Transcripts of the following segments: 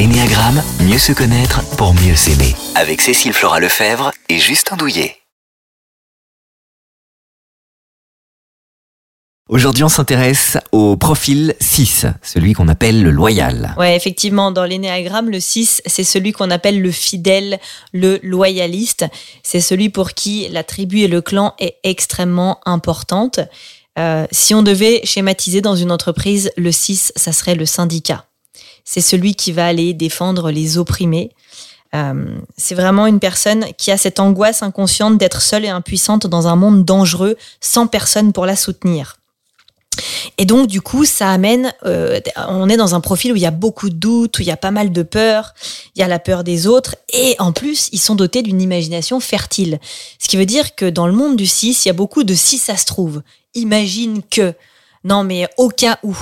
L'énéagramme, mieux se connaître pour mieux s'aimer. Avec Cécile Flora Lefebvre et Justin Douillet. Aujourd'hui, on s'intéresse au profil 6, celui qu'on appelle le loyal. Ouais, effectivement, dans l'énéagramme, le 6, c'est celui qu'on appelle le fidèle, le loyaliste. C'est celui pour qui la tribu et le clan est extrêmement importante. Euh, si on devait schématiser dans une entreprise, le 6, ça serait le syndicat. C'est celui qui va aller défendre les opprimés. Euh, c'est vraiment une personne qui a cette angoisse inconsciente d'être seule et impuissante dans un monde dangereux sans personne pour la soutenir. Et donc, du coup, ça amène, euh, on est dans un profil où il y a beaucoup de doutes, où il y a pas mal de peur, il y a la peur des autres, et en plus, ils sont dotés d'une imagination fertile. Ce qui veut dire que dans le monde du 6, il y a beaucoup de si ça se trouve. Imagine que. Non, mais au cas où.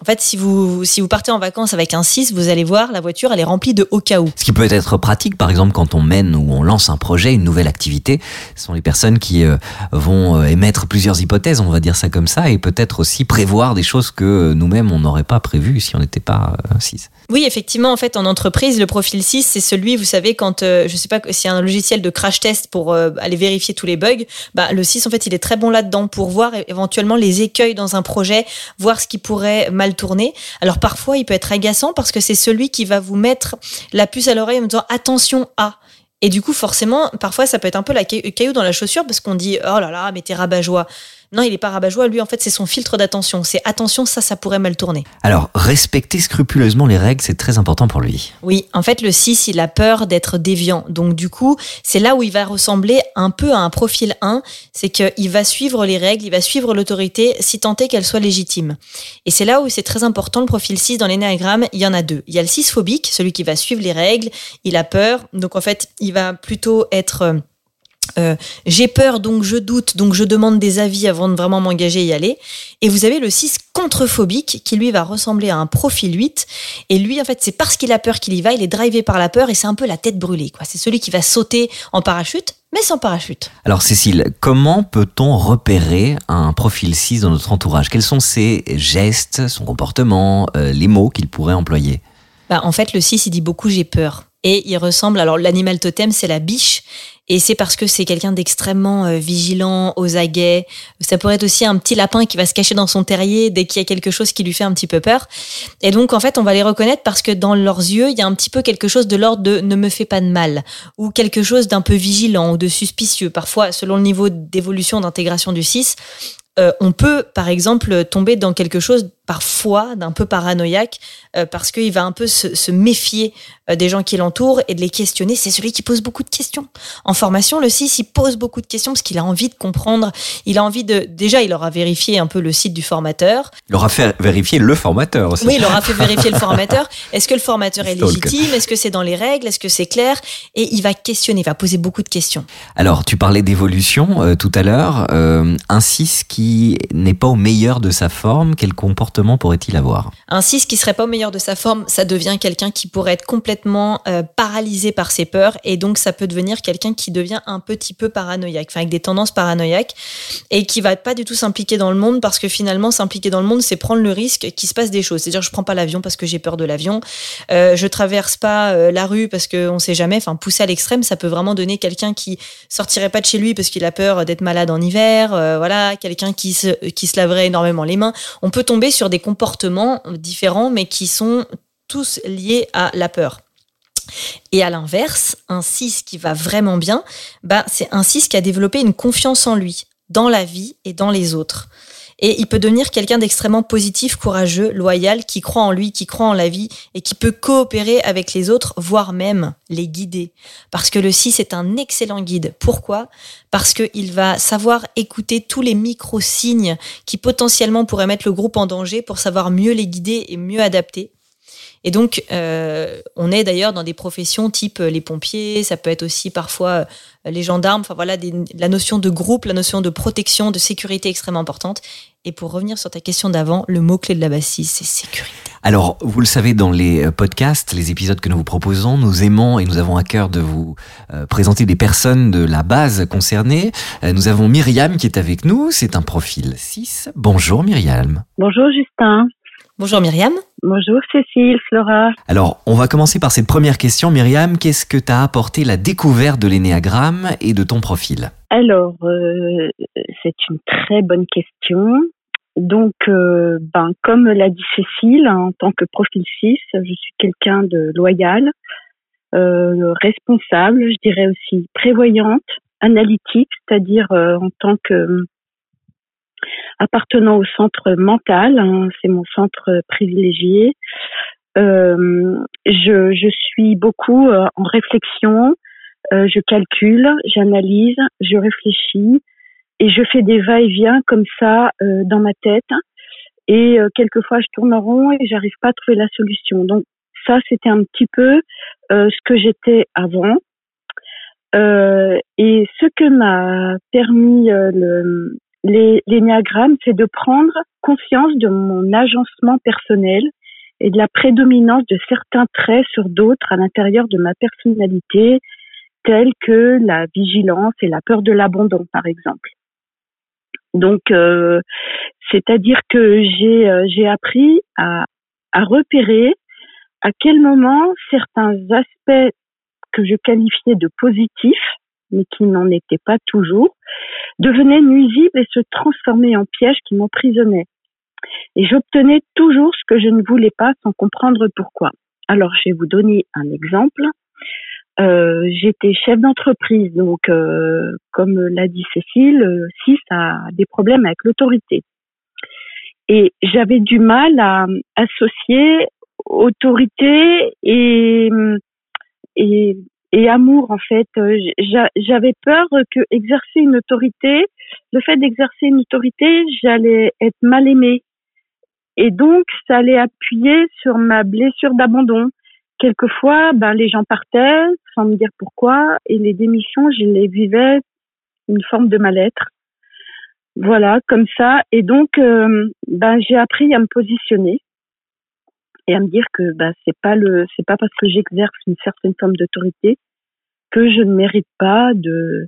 En fait, si vous, si vous partez en vacances avec un 6, vous allez voir, la voiture, elle est remplie de au cas où. Ce qui peut être pratique, par exemple, quand on mène ou on lance un projet, une nouvelle activité, ce sont les personnes qui euh, vont euh, émettre plusieurs hypothèses, on va dire ça comme ça, et peut-être aussi prévoir des choses que nous-mêmes, on n'aurait pas prévues si on n'était pas un 6. Oui, effectivement, en fait, en entreprise, le profil 6, c'est celui, vous savez, quand, euh, je sais pas, s'il y a un logiciel de crash test pour aller vérifier tous les bugs, bah, le 6, en fait, il est très bon là-dedans pour voir éventuellement les écueils dans un projet, voir ce qui pourrait mal tourner. Alors parfois, il peut être agaçant parce que c'est celui qui va vous mettre la puce à l'oreille en disant attention à. Et du coup, forcément, parfois, ça peut être un peu la caillou dans la chaussure parce qu'on dit oh là là, mais t'es rabat-joie. Non, il est pas rabat-joie. Lui, en fait, c'est son filtre d'attention. C'est attention, ça, ça pourrait mal tourner. Alors, respecter scrupuleusement les règles, c'est très important pour lui. Oui, en fait, le 6, il a peur d'être déviant. Donc, du coup, c'est là où il va ressembler un peu à un profil 1. C'est qu'il va suivre les règles, il va suivre l'autorité, si tant est qu'elle soit légitime. Et c'est là où c'est très important, le profil 6 dans l'énéagramme, il y en a deux. Il y a le 6 phobique, celui qui va suivre les règles, il a peur. Donc, en fait, il va plutôt être euh, j'ai peur, donc je doute, donc je demande des avis avant de vraiment m'engager et y aller. Et vous avez le 6 contrephobique qui lui va ressembler à un profil 8. Et lui, en fait, c'est parce qu'il a peur qu'il y va, il est drivé par la peur et c'est un peu la tête brûlée. Quoi. C'est celui qui va sauter en parachute, mais sans parachute. Alors Cécile, comment peut-on repérer un profil 6 dans notre entourage? Quels sont ses gestes, son comportement, euh, les mots qu'il pourrait employer? Bah, En fait, le 6, il dit beaucoup j'ai peur. Et il ressemble, alors l'animal totem, c'est la biche. Et c'est parce que c'est quelqu'un d'extrêmement euh, vigilant, aux aguets. Ça pourrait être aussi un petit lapin qui va se cacher dans son terrier dès qu'il y a quelque chose qui lui fait un petit peu peur. Et donc, en fait, on va les reconnaître parce que dans leurs yeux, il y a un petit peu quelque chose de l'ordre de ne me fais pas de mal ou quelque chose d'un peu vigilant ou de suspicieux. Parfois, selon le niveau d'évolution d'intégration du 6, euh, on peut, par exemple, tomber dans quelque chose parfois d'un peu paranoïaque euh, parce qu'il va un peu se, méfier euh, des gens qui l'entourent et de les questionner. C'est celui qui pose beaucoup de questions. En formation, le 6, il pose beaucoup de questions parce qu'il a envie de comprendre. Il a envie de. Déjà, il aura vérifié un peu le site du formateur. Il aura fait vérifier le formateur aussi. Oui, il aura fait vérifier le formateur. Est-ce que le formateur est légitime? Est-ce que c'est dans les règles? Est-ce que c'est clair? Et il va questionner, il va poser beaucoup de questions. Alors, tu parlais d'évolution euh, tout à l'heure. un 6 qui n'est pas au meilleur de sa forme, quel pourrait-il avoir Un 6 qui serait pas au meilleur de sa forme, ça devient quelqu'un qui pourrait être complètement euh, paralysé par ses peurs et donc ça peut devenir quelqu'un qui devient un petit peu paranoïaque, enfin avec des tendances paranoïaques et qui va pas du tout s'impliquer dans le monde parce que finalement s'impliquer dans le monde c'est prendre le risque qu'il se passe des choses. C'est-à-dire je prends pas l'avion parce que j'ai peur de l'avion, euh, je traverse pas euh, la rue parce qu'on sait jamais. Enfin pousser à l'extrême, ça peut vraiment donner quelqu'un qui sortirait pas de chez lui parce qu'il a peur d'être malade en hiver, voilà, quelqu'un qui se qui se laverait énormément les mains. On peut tomber sur des comportements différents, mais qui sont tous liés à la peur. Et à l'inverse, un 6 qui va vraiment bien, bah, c'est un 6 qui a développé une confiance en lui, dans la vie et dans les autres. Et il peut devenir quelqu'un d'extrêmement positif, courageux, loyal, qui croit en lui, qui croit en la vie et qui peut coopérer avec les autres, voire même les guider. Parce que le 6 est un excellent guide. Pourquoi? Parce qu'il va savoir écouter tous les micro-signes qui potentiellement pourraient mettre le groupe en danger pour savoir mieux les guider et mieux adapter. Et donc, euh, on est d'ailleurs dans des professions type euh, les pompiers, ça peut être aussi parfois euh, les gendarmes, enfin voilà, la notion de groupe, la notion de protection, de sécurité extrêmement importante. Et pour revenir sur ta question d'avant, le mot-clé de la bassise, c'est sécurité. Alors, vous le savez, dans les podcasts, les épisodes que nous vous proposons, nous aimons et nous avons à cœur de vous présenter des personnes de la base concernée. nous avons Myriam qui est avec nous, c'est un profil 6. Bonjour Myriam. Bonjour Justin. Bonjour Myriam. Bonjour Cécile, Flora. Alors, on va commencer par cette première question. Myriam, qu'est-ce que t'a apporté la découverte de l'énéagramme et de ton profil? Alors, euh, c'est une très bonne question. Donc, euh, ben, comme l'a dit Cécile, en tant que profil 6, je suis quelqu'un de loyal, euh, responsable, je dirais aussi prévoyante, analytique, c'est-à-dire en tant que appartenant au centre mental, hein, c'est mon centre privilégié. Euh, je, suis beaucoup euh, en réflexion, euh, je calcule, j'analyse, je réfléchis et je fais des va-et-vient comme ça dans ma tête. Et quelquefois, je tourne en rond et j'arrive pas à trouver la solution. Donc ça, c'était un petit peu ce que j'étais avant. et ce que m'a permis le, l'énéagramme, c'est de prendre conscience de mon agencement personnel et de la prédominance de certains traits sur d'autres à l'intérieur de ma personnalité, tels que la vigilance et la peur de l'abandon, par exemple. Donc, euh, c'est-à-dire que j'ai euh, j'ai appris à, à repérer à quel moment certains aspects que je qualifiais de positifs mais qui n'en était pas toujours, devenait nuisible et se transformait en piège qui m'emprisonnait. Et j'obtenais toujours ce que je ne voulais pas sans comprendre pourquoi. Alors, je vais vous donner un exemple. Euh, J'étais chef d'entreprise, donc euh, comme l'a dit Cécile, si ça a des problèmes avec l'autorité. Et j'avais du mal à associer autorité et, et et amour en fait. Euh, j'avais peur que exercer une autorité, le fait d'exercer une autorité, j'allais être mal aimée. Et donc, ça allait appuyer sur ma blessure d'abandon. Quelquefois, ben, les gens partaient sans me dire pourquoi, et les démissions, je les vivais une forme de mal-être. Voilà, comme ça. Et donc, euh, ben, j'ai appris à me positionner et à me dire que bah c'est pas pas parce que j'exerce une certaine forme d'autorité que je ne mérite pas de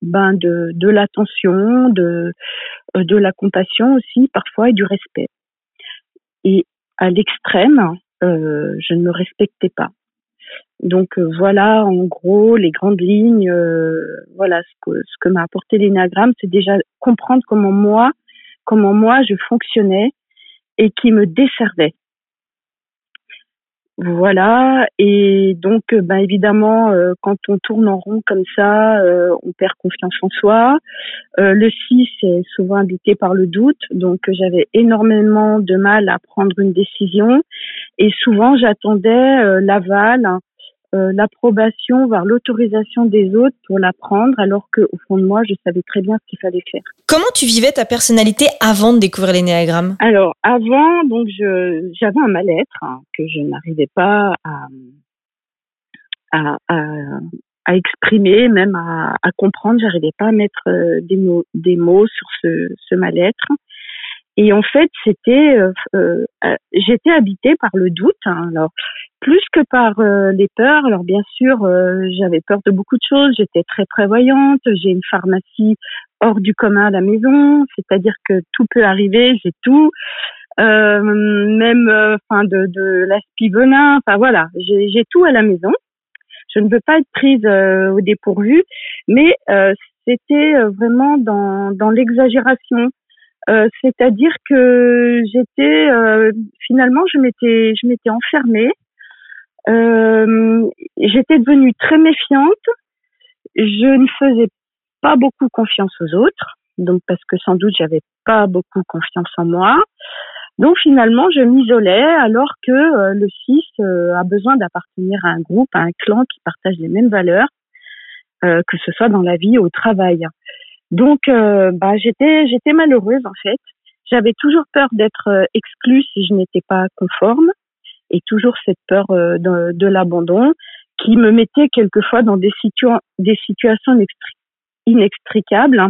ben de de l'attention de euh, de la compassion aussi parfois et du respect. Et à l'extrême euh, je ne me respectais pas. Donc euh, voilà en gros les grandes lignes voilà ce que ce que m'a apporté l'énagramme c'est déjà comprendre comment moi comment moi je fonctionnais et qui me desservait voilà, et donc, ben évidemment, euh, quand on tourne en rond comme ça, euh, on perd confiance en soi. le 6 est souvent habité par le doute, donc j'avais énormément de mal à prendre une décision, et souvent j'attendais l'aval euh, l'approbation, voire l'autorisation des autres pour l'apprendre, alors qu'au fond de moi, je savais très bien ce qu'il fallait faire. Comment tu vivais ta personnalité avant de découvrir l'énéagramme? Alors, avant, donc, j'avais un mal-être hein, que je n'arrivais pas à, à, à, exprimer, même à, à comprendre. J'arrivais pas à mettre euh, des mots, des mots sur ce, ce mal-être. Et en fait, c'était, euh, euh, j'étais habitée par le doute. Hein. alors, plus que par euh, les peurs. Alors, bien sûr, j'avais peur de beaucoup de choses. J'étais très prévoyante. J'ai une pharmacie hors du commun à la maison, c'est-à-dire que tout peut arriver. J'ai tout, même, enfin, de, de l'aspivenin. Enfin, voilà, j'ai tout à la maison. Je ne veux pas être prise au dépourvu, mais c'était vraiment dans, dans l'exagération euh, c'est-à-dire que j'étais euh, finalement je m'étais je m'étais enfermée. Euh, j'étais devenue très méfiante. Je ne faisais pas beaucoup confiance aux autres, donc parce que sans doute j'avais pas beaucoup confiance en moi. Donc finalement, je m'isolais alors que le 6 a besoin d'appartenir à un groupe, à un clan qui partage les mêmes valeurs, que ce soit dans la vie ou au travail. Donc, euh, bah, j'étais, j'étais malheureuse en fait. J'avais toujours peur d'être euh, exclue si je n'étais pas conforme, et toujours cette peur euh, de, l'abandon qui me mettait quelquefois dans des, des situations inextricables,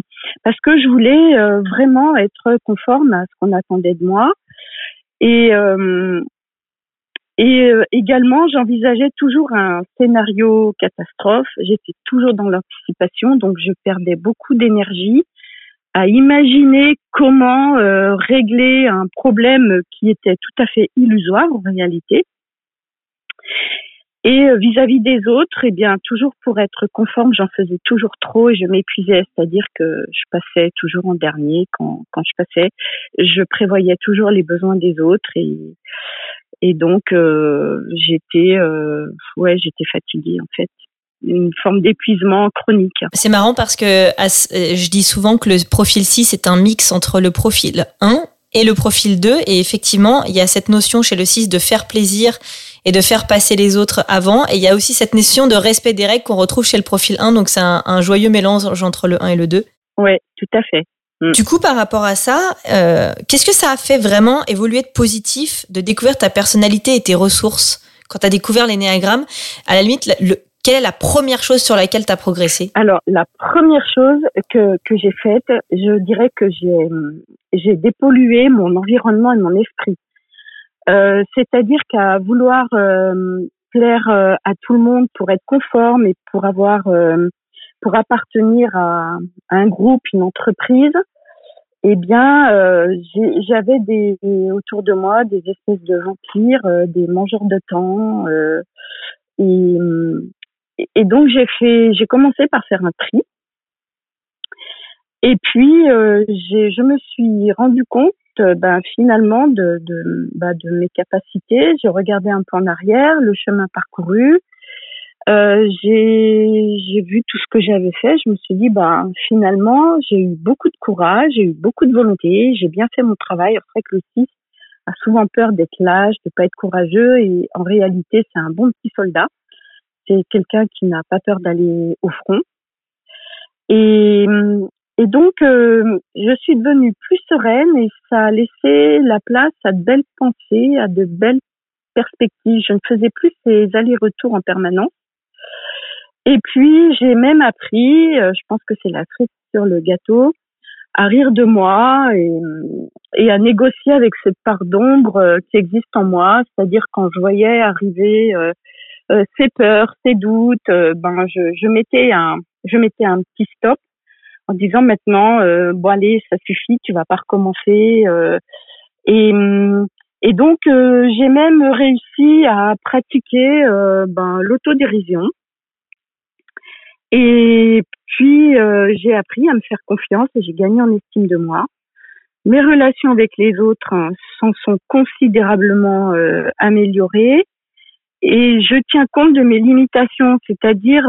parce que je voulais vraiment être conforme à ce qu'on attendait de moi. Et, et également, j'envisageais toujours un scénario catastrophe. J'étais toujours dans l'anticipation, donc je perdais beaucoup d'énergie à imaginer comment euh, régler un problème qui était tout à fait illusoire en réalité. Et euh, vis-à-vis des autres, eh bien, toujours pour être conforme, j'en faisais toujours trop et je m'épuisais, c'est-à-dire que je passais toujours en dernier quand, quand je passais. Je prévoyais toujours les besoins des autres et, et donc euh, j'étais, euh, ouais, j'étais fatiguée en fait une forme d'épuisement chronique. C'est marrant parce que je dis souvent que le profil 6 est un mix entre le profil 1 et le profil 2 et effectivement, il y a cette notion chez le 6 de faire plaisir et de faire passer les autres avant. Et il y a aussi cette notion de respect des règles qu'on retrouve chez le profil 1. Donc c'est un, joyeux mélange entre le 1 et le 2. Oui, tout à fait. Mm. Du coup, par rapport à ça, euh, qu'est-ce que ça a fait vraiment évoluer de positif, de découvrir ta personnalité et tes ressources quand tu as découvert l'énéagramme? À la limite, le, quelle est la première chose sur laquelle tu as progressé? Alors, la première chose que, que j'ai faite, je dirais que j'ai, j'ai dépollué mon environnement et mon esprit. Euh, c'est-à-dire qu'à vouloir euh, plaire euh, à tout le monde pour être conforme et pour avoir pour appartenir à, un groupe, une entreprise, eh bien, j'avais des autour de moi des espèces de vampires, des mangeurs de temps, et, et donc j'ai commencé par faire un tri. Et puis, je me suis rendu compte euh, ben, finalement de, bah, de mes capacités. J'ai regardé un peu en arrière, le chemin parcouru. Euh, j'ai vu tout ce que j'avais fait. Je me suis dit, ben, finalement, j'ai eu beaucoup de courage, j'ai eu beaucoup de volonté, j'ai bien fait mon travail. Vrai que le 6 a souvent peur d'être lâche, de pas être courageux, et en réalité, c'est un bon petit soldat. C'est quelqu'un qui n'a pas peur d'aller au front. Et, et donc, euh, je suis devenue plus sereine et ça a laissé la place à de belles pensées, à de belles perspectives. Je ne faisais plus ces allers-retours en permanence. Et puis, j'ai même appris, euh, je pense que c'est la cerise sur le gâteau, à rire de moi et, et à négocier avec cette part d'ombre euh, qui existe en moi. C'est-à-dire quand je voyais arriver euh, ces peurs, ces doutes, ben je, je mettais un, je mettais un petit stop en disant maintenant, euh, bon allez, ça suffit, tu vas pas recommencer. Euh, et, et donc euh, j'ai même réussi à pratiquer ben, l'autodérision. Et puis j'ai appris à me faire confiance et j'ai gagné en estime de moi. Mes relations avec les autres hein, s'en sont considérablement améliorées et je tiens compte de mes limitations, c'est-à-dire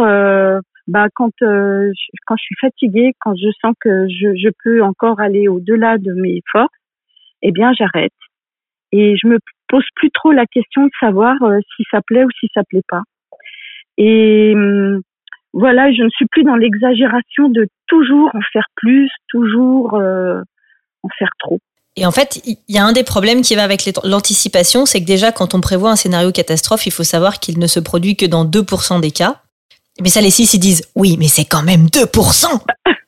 bah quand euh, quand je suis fatiguée, quand je sens que je, je peux encore aller au-delà de mes forces, eh bien j'arrête et je me pose plus trop la question de savoir euh, si ça plaît ou si ça plaît pas. Et hum, voilà, je ne suis plus dans l'exagération de toujours en faire plus, toujours euh, en faire trop. Et en fait, il y a un des problèmes qui va avec l'anticipation, c'est que déjà, quand on prévoit un scénario catastrophe, il faut savoir qu'il ne se produit que dans 2% des cas. Mais ça, les six, ils disent oui, mais c'est quand même 2%.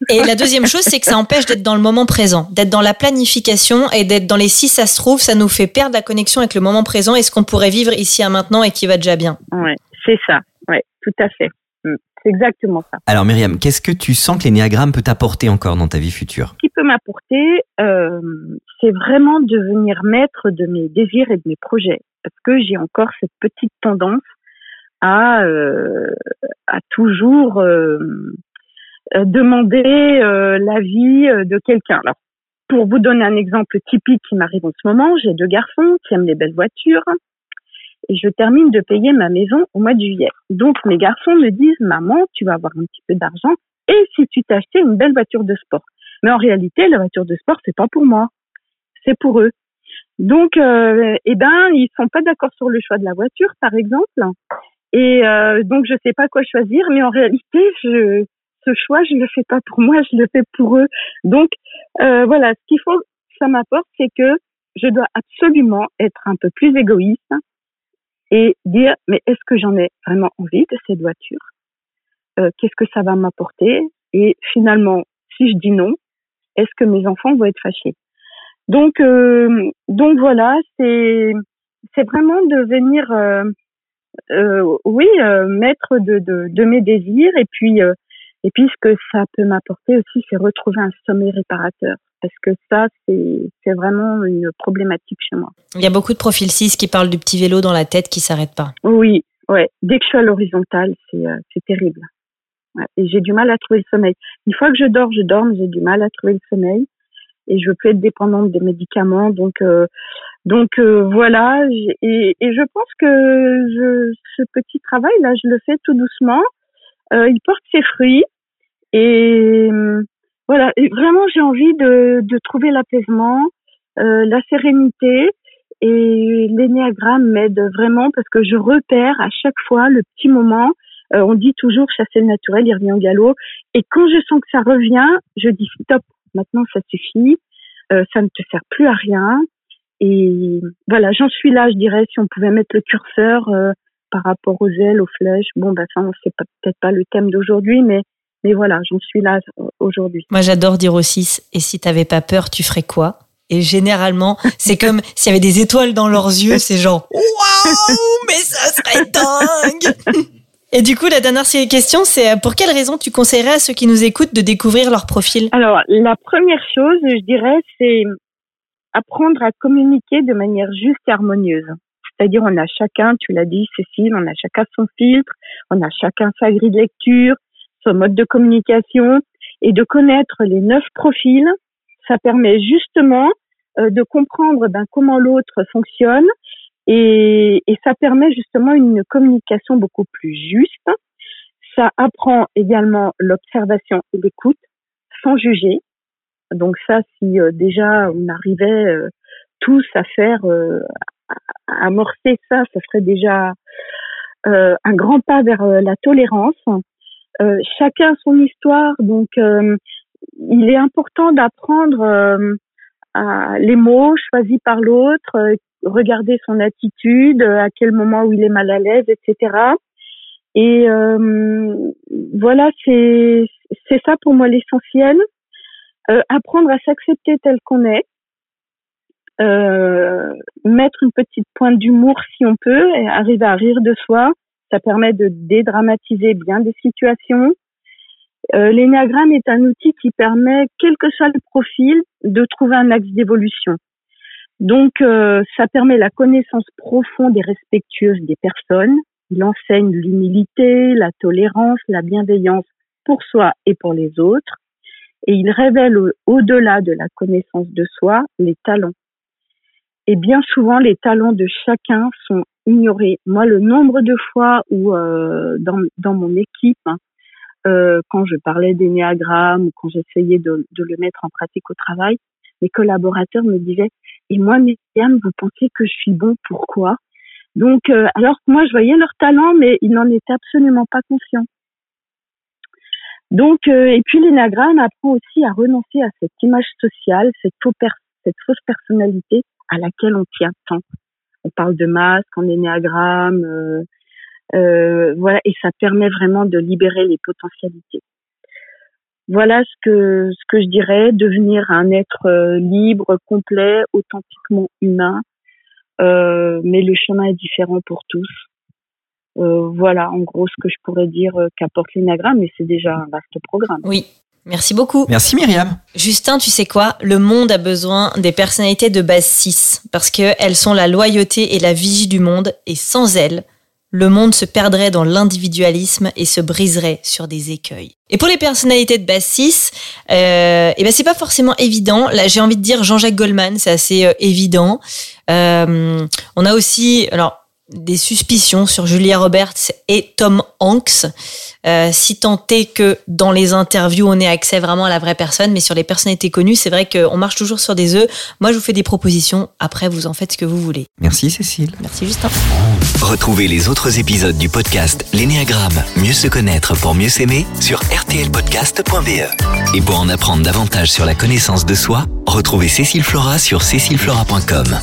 Et la deuxième chose, c'est que ça empêche d'être dans le moment présent, d'être dans la planification et d'être dans les six, ça se trouve, ça nous fait perdre la connexion avec le moment présent et ce qu'on pourrait vivre ici à maintenant et qui va déjà bien. Oui, c'est ça. Oui, tout à fait. C'est exactement ça. Alors Myriam, qu'est-ce que tu sens que l'énéagramme peut t'apporter encore dans ta vie future? Ce qui peut m'apporter, euh, c'est vraiment devenir maître de mes désirs et de mes projets. Parce que j'ai encore cette petite tendance à, euh, à toujours euh, demander l'avis de quelqu'un. Alors, pour vous donner un exemple typique qui m'arrive en ce moment, j'ai deux garçons qui aiment les belles voitures et je termine de payer ma maison au mois de juillet. Donc mes garçons me disent maman, tu vas avoir un petit peu d'argent et si tu t'achetais une belle voiture de sport. Mais en réalité, la voiture de sport c'est pas pour moi, c'est pour eux. Donc euh, eh ben ils sont pas d'accord sur le choix de la voiture par exemple et euh, donc, je sais pas quoi choisir, mais en réalité, je, ce choix, je le fais pas pour moi, je le fais pour eux. Donc, euh, voilà, ce qu'il faut, ça m'apporte, c'est que je dois absolument être un peu plus égoïste et dire, mais est-ce que j'en ai vraiment envie de cette voiture? Euh, Qu'est-ce que ça va m'apporter? Et finalement, si je dis non, est-ce que mes enfants vont être fâchés? Donc, euh, donc voilà, c'est vraiment devenir euh, euh, oui, maître de, de, de, mes désirs et puis Et puis ce que ça peut m'apporter aussi, c'est retrouver un sommeil réparateur. Parce que ça, c'est vraiment une problématique chez moi. Il y a beaucoup de profils 6 qui parlent du petit vélo dans la tête qui s'arrête pas. Oui, ouais. Dès que je suis à l'horizontale, c'est euh, terrible. Ouais. Et j'ai du mal à trouver le sommeil. Une fois que je dors, je dors, mais j'ai du mal à trouver le sommeil. Et je veux plus être dépendante des médicaments. Donc, euh, donc euh, voilà. Et, et, je pense que je, ce petit travail là, je le fais tout doucement. Euh, il porte ses fruits. Et voilà, et vraiment j'ai envie de, de trouver l'apaisement, euh, la sérénité. Et l'énéagramme m'aide vraiment parce que je repère à chaque fois le petit moment. Euh, on dit toujours chasser le naturel, il revient au galop. Et quand je sens que ça revient, je dis stop, maintenant ça suffit, euh, ça ne te sert plus à rien. Et voilà, j'en suis là, je dirais, si on pouvait mettre le curseur euh, par rapport aux ailes, aux flèches. Bon, bah ça, c'est peut-être pas le thème d'aujourd'hui, mais mais voilà, j'en suis là aujourd'hui. Moi, j'adore dire aussi, et si tu t'avais pas peur, tu ferais quoi? Et généralement, c'est comme s'il y avait des étoiles dans leurs yeux, c'est genre waouh, mais ça serait dingue. Et du coup, la dernière question, c'est pour quelle raison tu conseillerais à ceux qui nous écoutent de découvrir leur profil? Alors, la première chose, je dirais, c'est apprendre à communiquer de manière juste et harmonieuse. C'est-à-dire, on a chacun, tu l'as dit, Cécile, on a chacun son filtre, on a chacun sa grille de lecture, son mode de communication, et de connaître les neuf profils, ça permet justement euh, de comprendre ben, comment l'autre fonctionne et, et, ça permet justement une communication beaucoup plus juste. Ça apprend également l'observation et l'écoute sans juger. Donc ça, si euh, déjà on arrivait euh, tous à faire, euh, à amorcer ça, ça serait déjà un grand pas vers la tolérance. Chacun son histoire, donc il est important d'apprendre les mots choisis par l'autre, regarder son attitude, à quel moment où il est mal à l'aise, etc. Et euh, voilà, c'est c'est ça pour moi l'essentiel. Euh, apprendre à s'accepter tel qu'on est, euh, mettre une petite pointe d'humour si on peut, et arriver à rire de soi. Ça permet de dédramatiser bien des situations. Euh, est un outil qui permet, quel que soit le profil, de trouver un axe d'évolution. Donc, euh, ça permet la connaissance profonde et respectueuse des personnes. Il enseigne l'humilité, la tolérance, la bienveillance pour soi et pour les autres. Et il révèle au-delà de la connaissance de soi les talents. Et bien souvent, les talents de chacun sont ignorés. Moi, le nombre de fois où euh, dans, dans mon équipe, hein, euh, quand je parlais d'énéagramme ou quand j'essayais de, de le mettre en pratique au travail, mes collaborateurs me disaient et moi, Myriam, vous pensez que je suis bon Pourquoi? Donc, euh, alors que moi, je voyais leur talent, mais ils n'en étaient absolument pas conscients. Donc, euh, et puis l'énagramme apprend aussi à renoncer à cette image sociale, cette, cette fausse personnalité à laquelle on tient tant. On parle de masque en énéagramme, euh, euh, voilà, et ça permet vraiment de libérer les potentialités. Voilà ce que ce que je dirais devenir un être euh, libre complet authentiquement humain. Euh, mais le chemin est différent pour tous. Voilà en gros ce que je pourrais dire qu'apporte l'énagramme mais c'est déjà un vaste programme. Oui Merci beaucoup. Merci Myriam. Justin, tu sais quoi? Le monde a besoin des personnalités de base 6 parce qu'elles sont la loyauté et la vigie du monde et sans elles, le monde se perdrait dans l'individualisme et se briserait sur des écueils. Et pour les personnalités de base 6, euh, eh ben c'est pas forcément évident. Là, j'ai envie de dire Jean-Jacques Goldman, c'est assez euh, évident. Euh, on a aussi, alors des suspicions sur Julia Roberts et Tom Hanks, euh, si tant est que dans les interviews on ait accès vraiment à la vraie personne, mais sur les personnalités connues, c'est vrai qu'on marche toujours sur des œufs. Moi, je vous fais des propositions. Après, vous en faites ce que vous voulez. Merci Cécile. Merci Justin. Retrouvez les autres épisodes du podcast L'énéagramme, mieux se connaître pour mieux s'aimer sur rtlpodcast.be. Et pour en apprendre davantage sur la connaissance de soi, retrouvez Cécile Flora sur cécileflora.com.